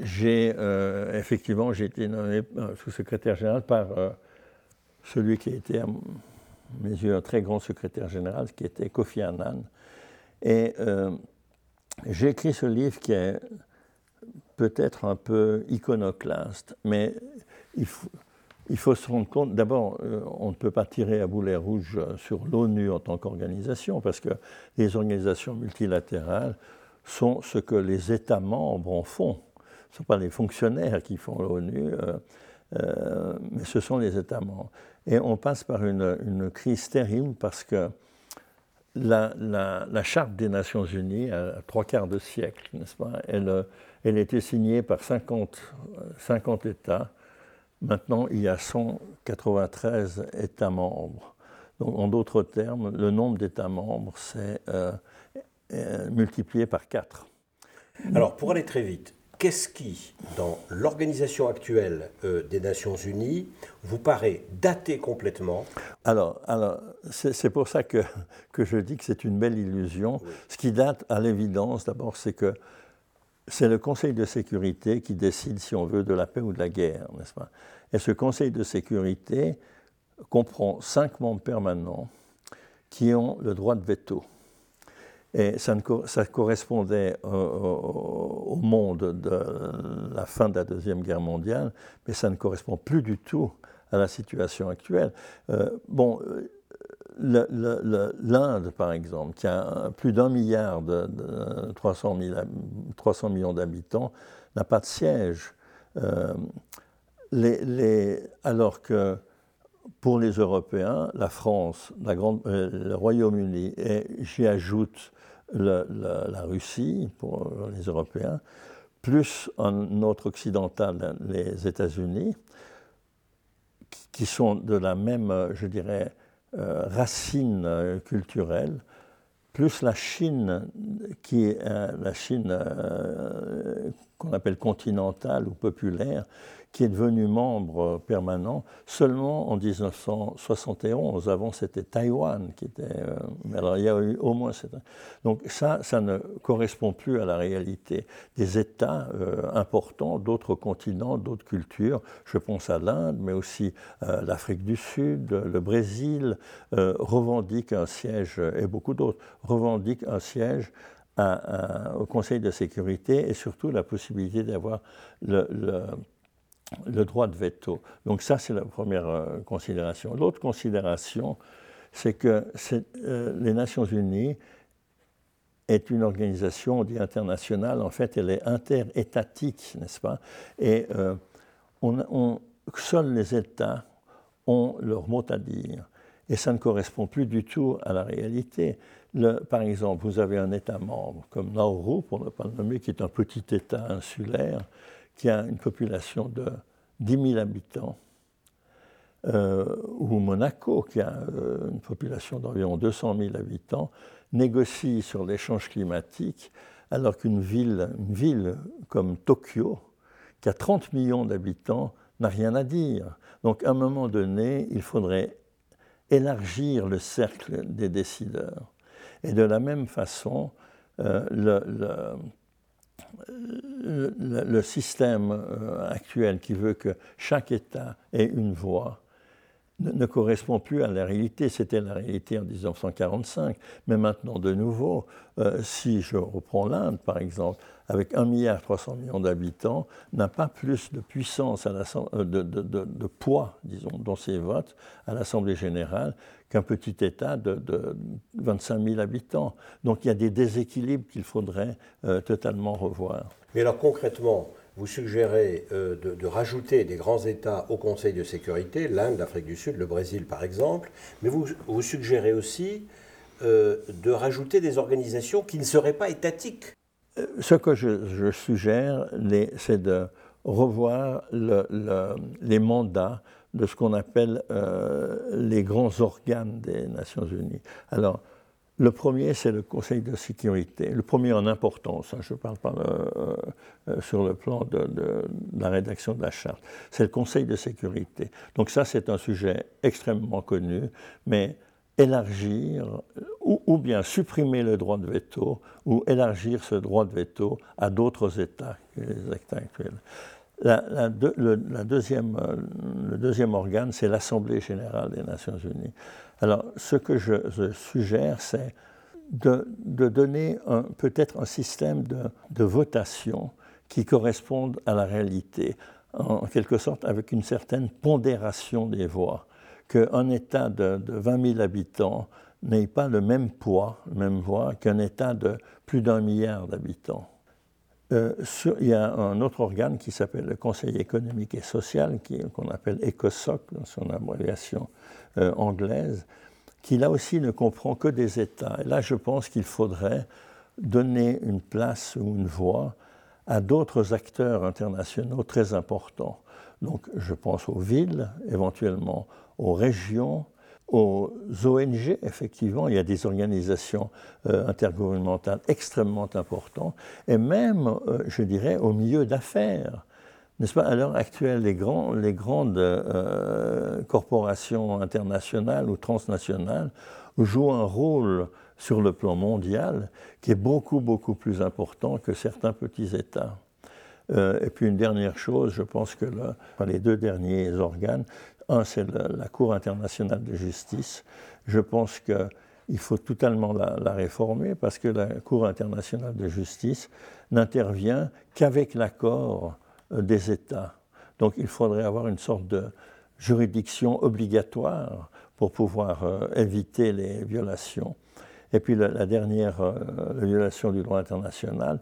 j'ai euh, effectivement j'ai été nommé euh, sous-secrétaire général par celui qui a été à mes yeux un très grand secrétaire général, qui était Kofi Annan. Et j'ai écrit ce livre qui est peut-être un peu iconoclaste, mais il faut, se rendre compte, d'abord, on ne peut pas tirer à boulet rouge sur l'ONU en tant qu'organisation, parce que les organisations multilatérales sont ce que les États membres en font. Ce ne sont pas les fonctionnaires qui font l'ONU, euh, euh, mais ce sont les États membres. Et on passe par une, crise terrible parce que la, Charte des Nations Unies, à trois quarts de siècle, n'est-ce pas, elle, elle a été signée par 50, 50 États. Maintenant, il y a 193 États membres. Donc, en d'autres termes, le nombre d'États membres, c'est euh, euh, multiplié par 4.
Alors, pour aller très vite, qu'est-ce qui, dans l'organisation actuelle euh, des Nations Unies, vous paraît daté complètement?
Alors, alors c'est pour ça que, que, je dis que c'est une belle illusion. Ce qui date à l'évidence, d'abord, c'est que c'est le Conseil de sécurité qui décide, si on veut, de la paix ou de la guerre, n'est-ce pas? Et ce Conseil de sécurité comprend cinq membres permanents qui ont le droit de veto. Et ça, correspondait au, monde de la fin de la Deuxième Guerre mondiale, mais ça ne correspond plus du tout à la situation actuelle. Euh, bon, l'Inde, par exemple, qui a plus d'un milliard de, 300, 300, millions d'habitants, n'a pas de siège. Euh, alors que pour les Européens, la France, euh, le Royaume-Uni et j'y ajoute la Russie pour les Européens, plus un autre occidental, les États-Unis, qui sont de la même, je dirais, euh, racine euh, culturelle, plus la Chine, qui est la Chine qu'on appelle continentale ou populaire, qui est devenu membre permanent seulement en 1971. Avant, c'était Taïwan qui était. Euh, alors, il y a eu au moins. Donc, ça, ça ne correspond plus à la réalité des États euh, importants, d'autres continents, d'autres cultures. Je pense à l'Inde, mais aussi euh, l'Afrique du Sud, le Brésil, revendiquent un siège, et beaucoup d'autres, revendiquent un siège au Conseil de sécurité et surtout la possibilité d'avoir le droit de veto. Donc ça, c'est la première euh, considération. L'autre considération, c'est que euh, les Nations Unies est une organisation, on dit internationale, en fait, elle est interétatique, n'est-ce pas? Et euh, seuls les États ont leur mot à dire. Et ça ne correspond plus du tout à la réalité. par exemple, vous avez un État membre comme Nauru, pour ne pas le nommer, qui est un petit État insulaire, qui a une population de 10 000 habitants, euh, ou Monaco, qui a euh, une population d'environ 200 000 habitants, négocie sur l'échange climatique, alors qu'une ville, une ville comme Tokyo, qui a 30 millions d'habitants, n'a rien à dire. Donc à un moment donné, il faudrait élargir le cercle des décideurs. Et de la même façon, euh, système euh, actuel qui veut que chaque État ait une voix ne, correspond plus à la réalité. C'était la réalité en 1945. Mais maintenant, de nouveau, euh, si je reprends l'Inde, par exemple, avec 1,3 milliard d'habitants, n'a pas plus de puissance, euh, de, poids, disons, dans ses votes à l'Assemblée générale qu'un petit État de, 25 000 habitants. Donc il y a des déséquilibres qu'il faudrait euh, totalement revoir.
Mais alors concrètement, vous suggérez euh, de, rajouter des grands États au Conseil de sécurité, l'Inde, l'Afrique du Sud, le Brésil par exemple, mais vous, vous suggérez aussi de rajouter des organisations qui ne seraient pas étatiques.
Ce que je, suggère, c'est de revoir les mandats de ce qu'on appelle euh, les grands organes des Nations Unies. Alors, le premier, c'est le Conseil de sécurité. Le premier en importance, hein, je parle pas euh, euh, sur le plan de, la rédaction de la charte. C'est le Conseil de sécurité. Donc ça, c'est un sujet extrêmement connu, mais élargir ou, bien supprimer le droit de veto ou élargir ce droit de veto à d'autres États que les États actuels. La, le, deuxième, le, deuxième, organe, c'est l'Assemblée générale des Nations unies. Alors, ce que je, suggère, c'est de, donner peut-être un système de, votation qui corresponde à la réalité, en, quelque sorte avec une certaine pondération des voix, qu'un État de, de 20 000 habitants n'ait pas le même poids, la même voix qu'un État de plus d'un milliard d'habitants. Euh, il y a un autre organe qui s'appelle le Conseil économique et social, qu'on appelle ECOSOC, dans son abréviation euh, anglaise, qui là aussi ne comprend que des États. Et là, je pense qu'il faudrait donner une place ou une voix à d'autres acteurs internationaux très importants. Donc, je pense aux villes, éventuellement aux régions, aux ONG, effectivement, il y a des organisations euh, intergouvernementales extrêmement importantes, et même, euh, je dirais, au milieu d'affaires. N'est-ce pas? À l'heure actuelle, les, grandes euh, corporations internationales ou transnationales jouent un rôle sur le plan mondial qui est beaucoup, beaucoup plus important que certains petits États. et puis une dernière chose, je pense que les deux derniers organes un, c'est la Cour internationale de justice. Je pense qu'il faut totalement la, réformer parce que la Cour internationale de justice n'intervient qu'avec l'accord euh, des États. Donc il faudrait avoir une sorte de juridiction obligatoire pour pouvoir euh, éviter les violations. Et puis la, dernière euh, violation du droit international,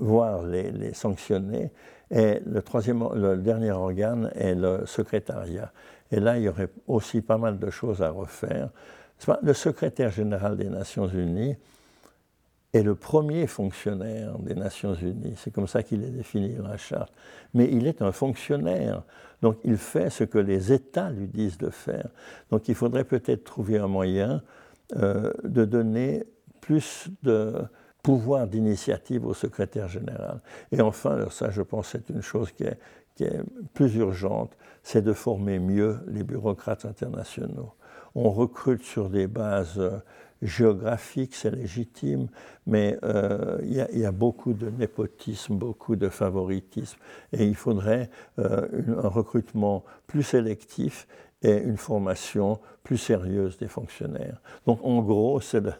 voire les, sanctionner. Et le, troisième, le dernier organe est le secrétariat. Et là, il y aurait aussi pas mal de choses à refaire. Le secrétaire général des Nations Unies est le premier fonctionnaire des Nations Unies. C'est comme ça qu'il est défini dans la charte. Mais il est un fonctionnaire. Donc il fait ce que les États lui disent de faire. Donc il faudrait peut-être trouver un moyen euh, de donner plus de pouvoir d'initiative au secrétaire général. Et enfin, ça je pense c'est une chose qui est, qui est plus urgente, c'est de former mieux les bureaucrates internationaux. On recrute sur des bases euh, géographiques, c'est légitime, mais euh, il y, a beaucoup de népotisme, beaucoup de favoritisme, et il faudrait euh, un recrutement plus sélectif et une formation plus sérieuse des fonctionnaires. Donc en gros, c'est le,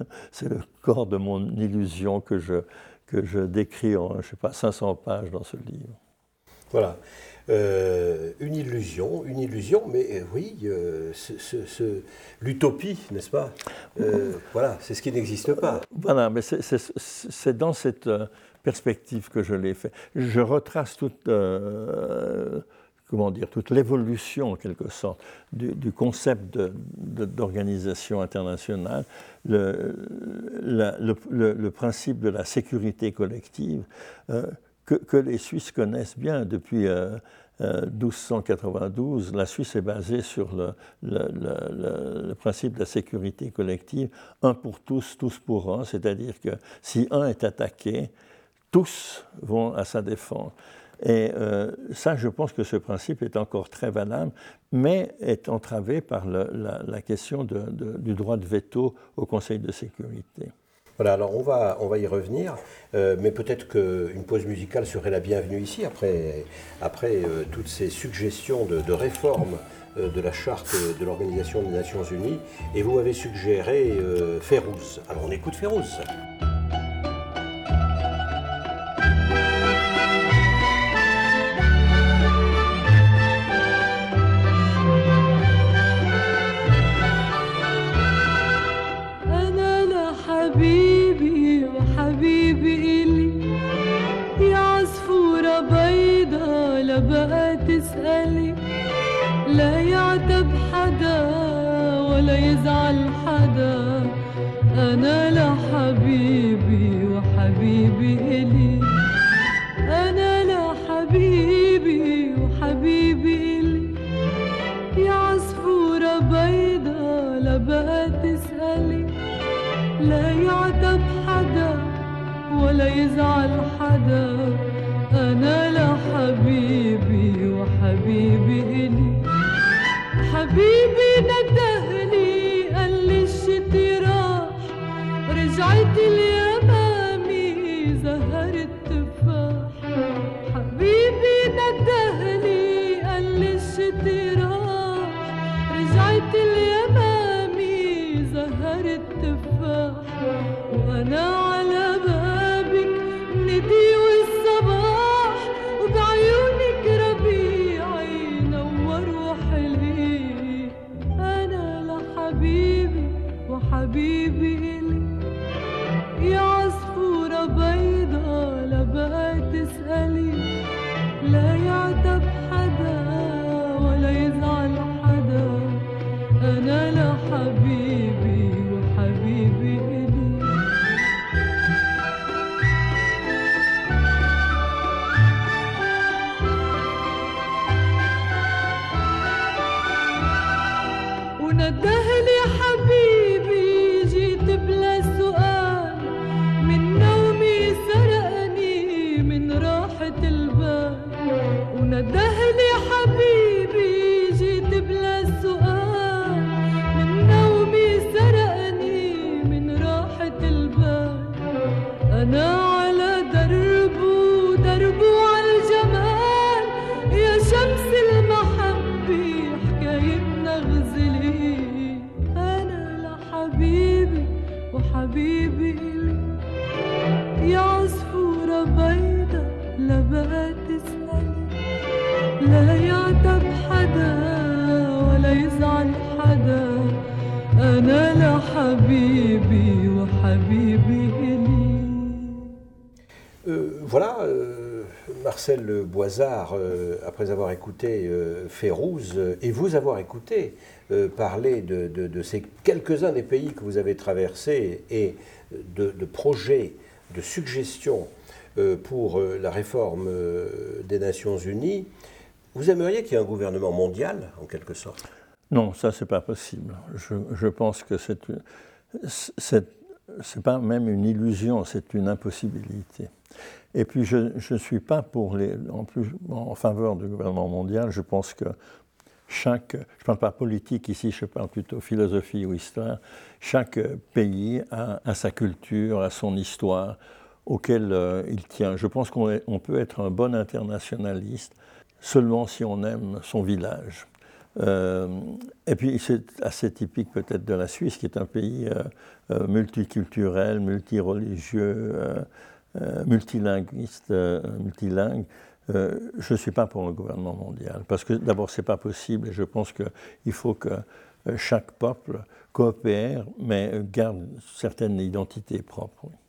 le, corps de mon illusion que je, que je décris en, je sais pas, 500 pages dans ce livre.
Voilà. Euh, une illusion, une illusion, mais euh, oui, euh, l'utopie, n'est-ce pas? Voilà, c'est ce qui n'existe pas.
Voilà, mais c'est dans cette perspective que je l'ai fait. Je retrace toute, comment dire, toute l'évolution, en quelque sorte, du, concept d'organisation internationale, le, le, principe de la sécurité collective que, les Suisses connaissent bien depuis 1292. Euh, euh, la Suisse est basée sur le, principe de la sécurité collective, un pour tous, tous pour un, c'est-à-dire que si un est attaqué, tous vont à sa défense. Et euh, ça, je pense que ce principe est encore très valable, mais est entravé par la, question du droit de veto au Conseil de sécurité.
Voilà, alors on va, y revenir, euh, mais peut-être qu'une pause musicale serait la bienvenue ici, après, euh, toutes ces suggestions de, réforme euh, de la charte de l'Organisation des Nations Unies, et vous avez suggéré Férouz. Alors on écoute Férouz.
ولا يزعل حدا. أنا لحبيبي وحبيبي إلي. حبيبي ندهني قال لي الشتي راح. رجعت اليمامي
Euh, après avoir écouté euh, euh, et vous avoir écouté euh, parler de, ces quelques-uns des pays que vous avez traversés et de, projets, de suggestions pour la réforme des Nations Unies, vous aimeriez qu'il y ait un gouvernement mondial, en quelque sorte?
Non, ça, c'est pas possible. Je, pense que c'est c'est pas même une illusion, c'est une impossibilité. Et puis, je ne suis pas pour les, en, faveur du gouvernement mondial. Je pense que chaque, je ne parle pas politique ici, je parle plutôt philosophie ou histoire, chaque pays a, sa culture, a son histoire auquel euh, il tient. Je pense qu'on peut être un bon internationaliste seulement si on aime son village. Euh, et puis c'est assez typique peut-être de la Suisse, qui est un pays euh, euh, multiculturel, multireligieux, multilinguiste, multilingue. Je ne suis pas pour le gouvernement mondial, parce que d'abord c'est pas possible, et je pense qu'il faut que chaque peuple coopère, mais garde certaines identités propres. oui.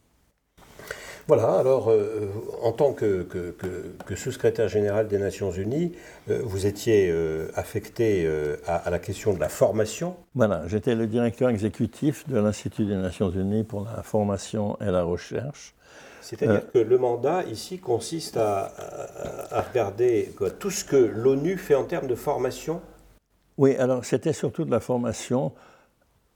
Voilà, alors euh, en tant que, que- que- que sous-secrétaire général des Nations Unies, euh, vous étiez euh, affecté euh, à, à la question de la formation.
Voilà, j'étais le directeur exécutif de l'Institut des Nations Unies pour la formation et la recherche.
C'est-à-dire que le mandat ici consiste à, à- à regarder quoi, tout ce que l'ONU fait en termes de formation?
Oui, alors c'était surtout de la formation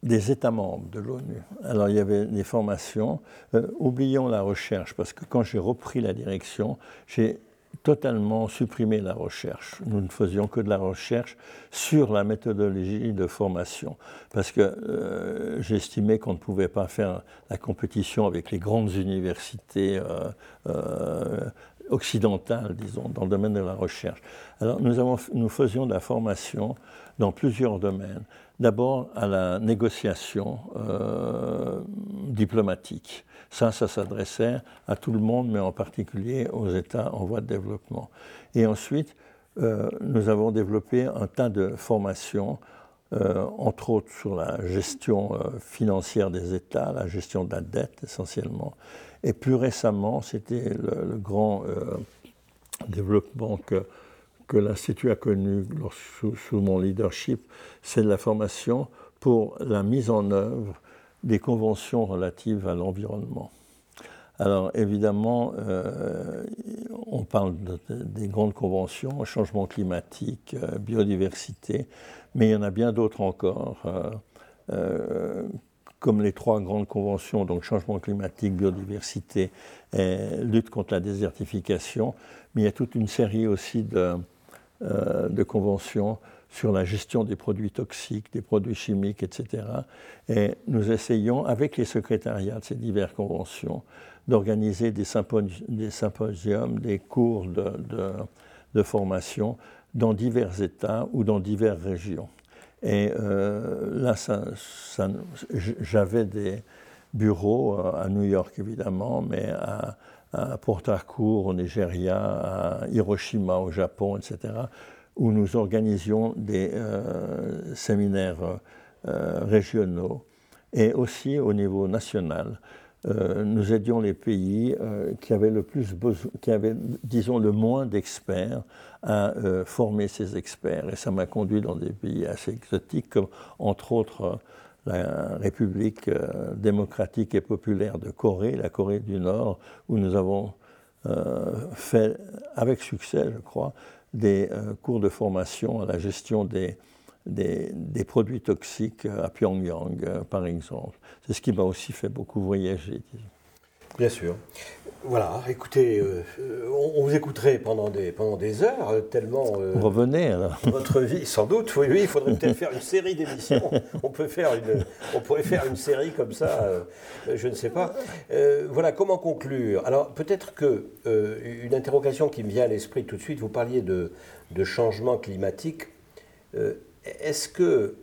des États membres de l'ONU. Alors il y avait des formations. Euh, oublions la recherche, parce que quand j'ai repris la direction, j'ai totalement supprimé la recherche. Nous ne faisions que de la recherche sur la méthodologie de formation, parce que euh, j'estimais qu'on ne pouvait pas faire la compétition avec les grandes universités euh, occidentales, disons, dans le domaine de la recherche. Alors nous, avons, nous faisions de la formation dans plusieurs domaines. D'abord à la négociation euh, diplomatique. Ça, ça s'adressait à tout le monde, mais en particulier aux États en voie de développement. Et ensuite, euh, nous avons développé un tas de formations, euh, entre autres sur la gestion financière des États, la gestion de la dette essentiellement. Et plus récemment, c'était le, grand euh, développement que, l'Institut a connu sous, mon leadership, c'est la formation pour la mise en œuvre des conventions relatives à l'environnement. Alors évidemment, euh, on parle de- de- des grandes conventions, changement climatique, euh, biodiversité, mais il y en a bien d'autres encore, comme les trois grandes conventions, donc changement climatique, biodiversité et lutte contre la désertification, mais il y a toute une série aussi de, euh, conventions sur la gestion des produits toxiques, des produits chimiques, etc. Et nous essayons, avec les secrétariats de ces diverses conventions, d'organiser des, sympo- des symposiums, des cours de- de formation dans divers États ou dans diverses régions. Et euh, là, j'avais des bureaux euh, à New York, évidemment, mais à, à Port Harcourt, au Nigeria, à Hiroshima, au Japon, etc., où nous organisions des euh, séminaires régionaux et aussi au niveau national. Nous aidions les pays qui avaient le plus besoin, qui avaient, disons, le moins d'experts à euh, former ces experts. Et ça m'a conduit dans des pays assez exotiques, comme entre autres euh, la République euh, démocratique et populaire de Corée, la Corée du Nord, où nous avons fait, avec succès, je crois, des cours de formation à la gestion des, des, des produits toxiques à Pyongyang, par exemple. C'est ce qui m'a aussi fait beaucoup voyager. disons.
Bien sûr. Voilà, écoutez, euh, euh, on, on vous écouterait pendant des, pendant des heures, euh, tellement euh,
Revenez alors.
votre vie, sans doute, oui, oui, il faudrait peut-être faire une série d'émissions. On, peut faire une, on pourrait faire une série comme ça, euh, je ne sais pas. Voilà, comment conclure? Alors, peut-être que une interrogation qui me vient à l'esprit tout de suite, vous parliez de, de changement climatique. Est-ce que,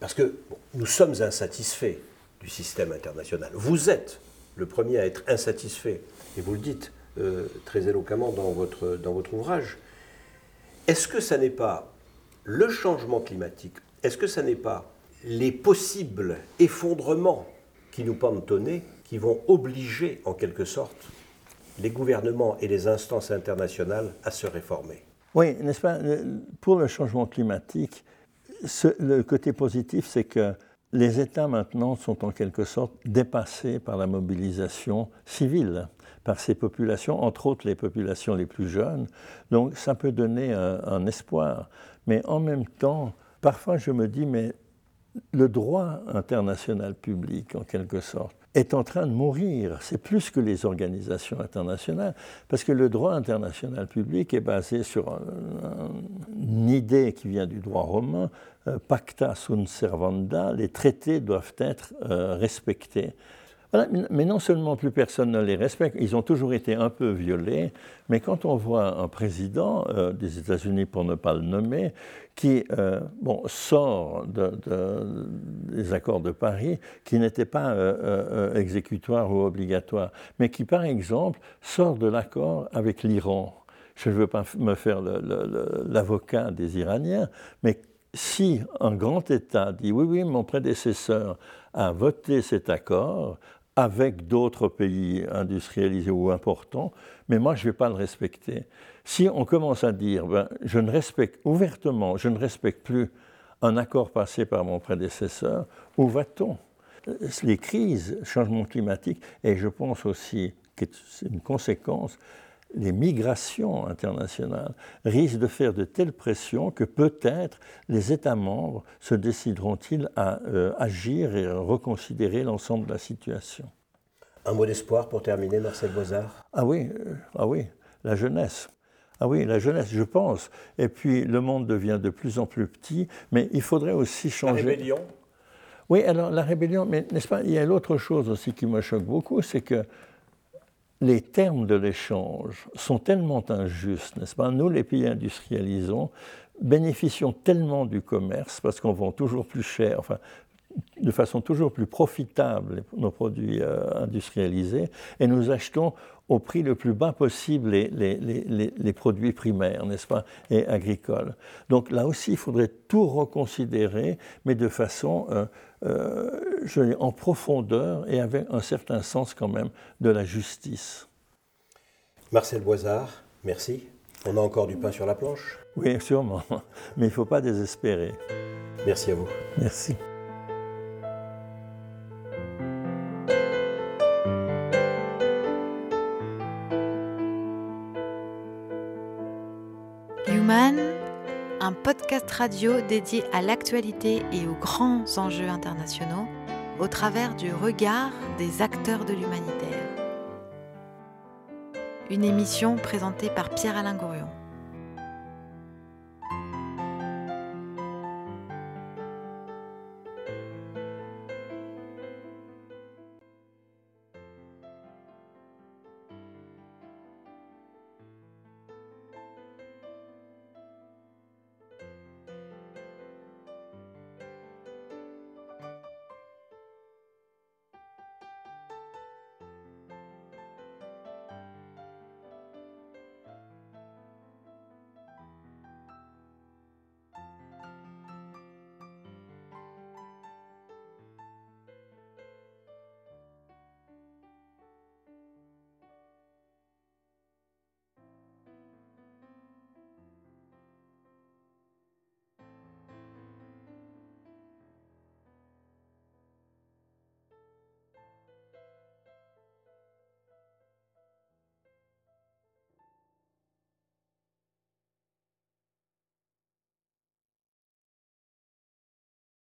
parce que bon, nous sommes insatisfaits du système international, vous êtes le premier à être insatisfait, et vous le dites euh, très éloquemment dans votre, dans votre ouvrage, est-ce que ça n'est pas le changement climatique Est-ce que ça n'est pas les possibles effondrements qui nous pendent au nez, qui vont obliger en quelque sorte les gouvernements et les instances internationales à se réformer?
Oui, n'est-ce pas? Pour le changement climatique, le côté positif, c'est que les États maintenant sont en quelque sorte dépassés par la mobilisation civile, par ces populations, entre autres les populations les plus jeunes. Donc ça peut donner un, un espoir. Mais en même temps, parfois je me dis, mais le droit international public, en quelque sorte, est en train de mourir. C'est plus que les organisations internationales, parce que le droit international public est basé sur un- un- une idée qui vient du droit romain, euh, pacta sunt servanda, les traités doivent être euh, respectés. Mais- non seulement plus personne ne les respecte, ils ont toujours été un peu violés, mais quand on voit un président euh, des États-Unis, pour ne pas le nommer, qui euh, bon, sort de- de- des accords de Paris, qui n'étaient pas euh, exécutoires ou obligatoires, mais qui, par exemple, sort de l'accord avec l'Iran. Je ne veux pas me faire l'avocat des Iraniens, mais si un grand État dit oui, oui, mon prédécesseur a voté cet accord avec d'autres pays industrialisés ou importants, mais moi je ne vais pas le respecter. Si on commence à dire ben, je ne respecte ouvertement, je ne respecte plus un accord passé par mon prédécesseur, où va-t-on? Les crises, changement climatique, et je pense aussi que c'est une conséquence, les migrations internationales risquent de faire de telles pressions que peut-être les États membres se décideront-ils à euh, agir et à reconsidérer l'ensemble de la situation.
Un mot d'espoir pour terminer, Marcel Boisard?
Ah oui, euh, ah oui, la jeunesse. Ah oui, la jeunesse, je pense. Et puis le monde devient de plus en plus petit, mais il faudrait aussi
La
changer.
rébellion?
Oui, alors la rébellion, mais n'est-ce pas, il y a l'autre chose aussi qui me choque beaucoup, c'est que les termes de l'échange sont tellement injustes, n'est-ce pas? Nous, les pays industrialisons, bénéficions tellement du commerce parce qu'on vend toujours plus cher, enfin, de façon toujours plus profitable nos produits euh, industrialisés, et nous achetons au prix le plus bas possible les produits primaires, n'est-ce pas, et agricoles. Donc là aussi, il faudrait tout reconsidérer, mais de façon, euh, euh, je dire, en profondeur et avec un certain sens quand même de la justice.
Marcel Boisard, merci. On a encore du pain sur la planche.
Oui, sûrement, mais il ne faut pas désespérer.
Merci à vous.
Merci.
Human, un podcast radio dédié à l'actualité et aux grands enjeux internationaux au travers du regard des acteurs de l'humanitaire. Une émission présentée par Pierre-Alain Gourion.